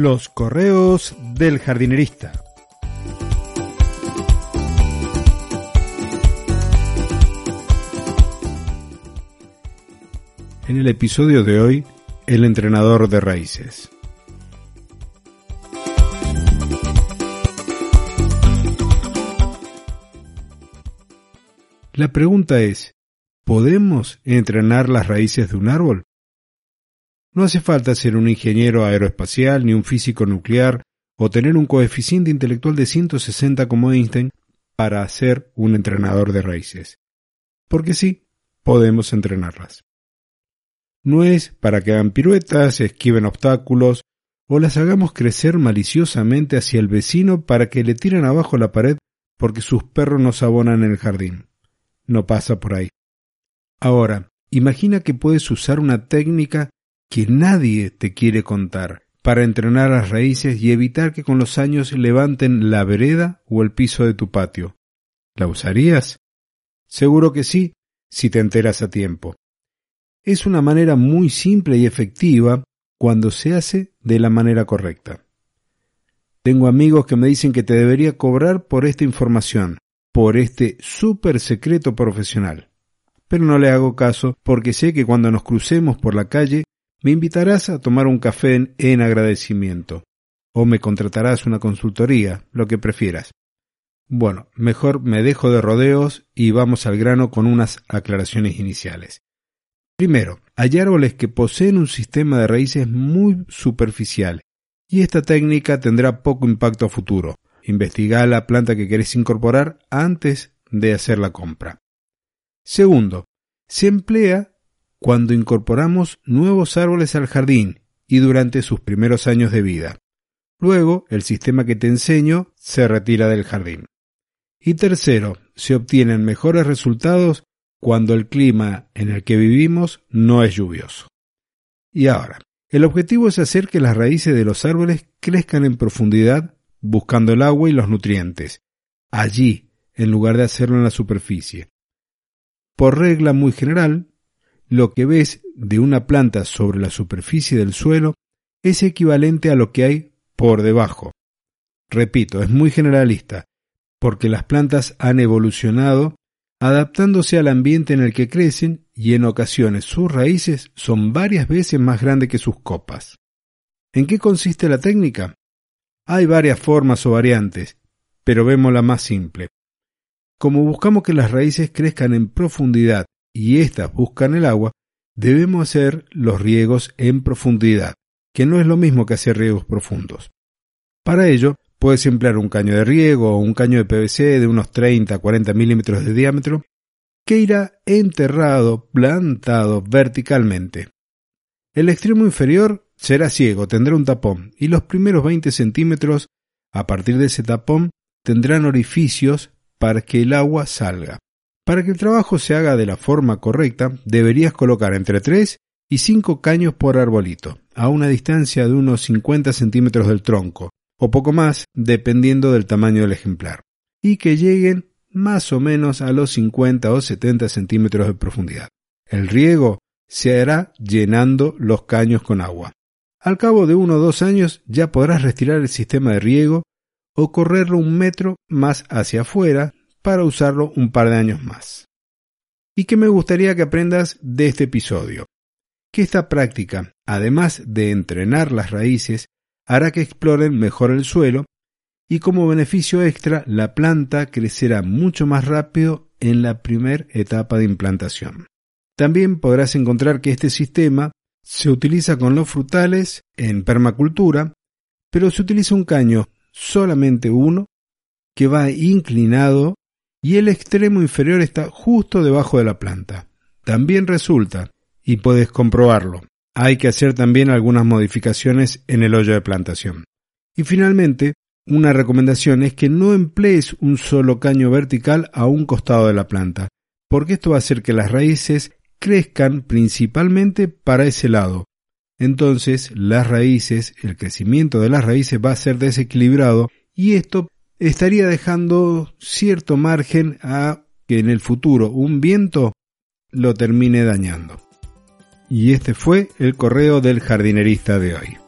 Los correos del jardinerista. En el episodio de hoy, el entrenador de raíces. La pregunta es, ¿podemos entrenar las raíces de un árbol? No hace falta ser un ingeniero aeroespacial, ni un físico nuclear, o tener un coeficiente intelectual de 160 como Einstein para ser un entrenador de raíces. Porque sí, podemos entrenarlas. No es para que hagan piruetas, esquiven obstáculos, o las hagamos crecer maliciosamente hacia el vecino para que le tiren abajo la pared porque sus perros nos abonan en el jardín no pasa por ahí. Ahora, imagina que puedes usar una técnica que nadie te quiere contar para entrenar las raíces y evitar que con los años levanten la vereda o el piso de tu patio. ¿La usarías? Seguro que sí, si te enteras a tiempo. Es una manera muy simple y efectiva cuando se hace de la manera correcta. Tengo amigos que me dicen que te debería cobrar por esta información, por este súper secreto profesional. Pero no le hago caso porque sé que cuando nos crucemos por la calle me invitarás a tomar un café en, agradecimiento o me contratarás una consultoría, lo que prefieras. Bueno, mejor me dejo de rodeos y vamos al grano con unas aclaraciones iniciales. Primero, hay árboles que poseen un sistema de raíces muy superficial y esta técnica tendrá poco impacto a futuro, Investiga la planta que querés incorporar antes de hacer la compra. Segundo, se emplea cuando incorporamos nuevos árboles al jardín y durante sus primeros años de vida. Luego, el sistema que te enseño se retira del jardín. Y tercero, se obtienen mejores resultados cuando el clima en el que vivimos no es lluvioso. Y ahora, el objetivo es hacer que las raíces de los árboles crezcan en profundidad buscando el agua y los nutrientes, allí, en lugar de hacerlo en la superficie. Por regla muy general, lo que ves de una planta sobre la superficie del suelo es equivalente a lo que hay por debajo. Repito, es muy generalista, porque las plantas han evolucionado adaptándose al ambiente en el que crecen y en ocasiones sus raíces son varias veces más grandes que sus copas. ¿En qué consiste la técnica? Hay varias formas o variantes, pero vemos la más simple. Como buscamos que las raíces crezcan en profundidad y éstas buscan el agua, debemos hacer los riegos en profundidad, que no es lo mismo que hacer riegos profundos. Para ello, puedes emplear un caño de riego o un caño de PVC de unos 30-40 milímetros de diámetro, que irá enterrado, plantado verticalmente. El extremo inferior será ciego, tendrá un tapón, y los primeros 20 centímetros, a partir de ese tapón, tendrán orificios para que el agua salga. Para que el trabajo se haga de la forma correcta, deberías colocar entre 3 y 5 caños por arbolito, a una distancia de unos 50 centímetros del tronco, o poco más, dependiendo del tamaño del ejemplar, y que lleguen más o menos a los 50 o 70 centímetros de profundidad. El riego se hará llenando los caños con agua. Al cabo de uno o dos años ya podrás retirar el sistema de riego o correrlo un metro más hacia afuera para usarlo un par de años más. ¿Y qué me gustaría que aprendas de este episodio? Que esta práctica, además de entrenar las raíces, hará que exploren mejor el suelo y como beneficio extra la planta crecerá mucho más rápido en la primera etapa de implantación. También podrás encontrar que este sistema se utiliza con los frutales en permacultura, pero se utiliza un caño, solamente uno, que va inclinado y el extremo inferior está justo debajo de la planta. También resulta, y puedes comprobarlo, hay que hacer también algunas modificaciones en el hoyo de plantación. Y finalmente, una recomendación es que no emplees un solo caño vertical a un costado de la planta, porque esto va a hacer que las raíces crezcan principalmente para ese lado. Entonces las raíces, el crecimiento de las raíces va a ser desequilibrado y esto estaría dejando cierto margen a que en el futuro un viento lo termine dañando. Y este fue el correo del jardinerista de hoy.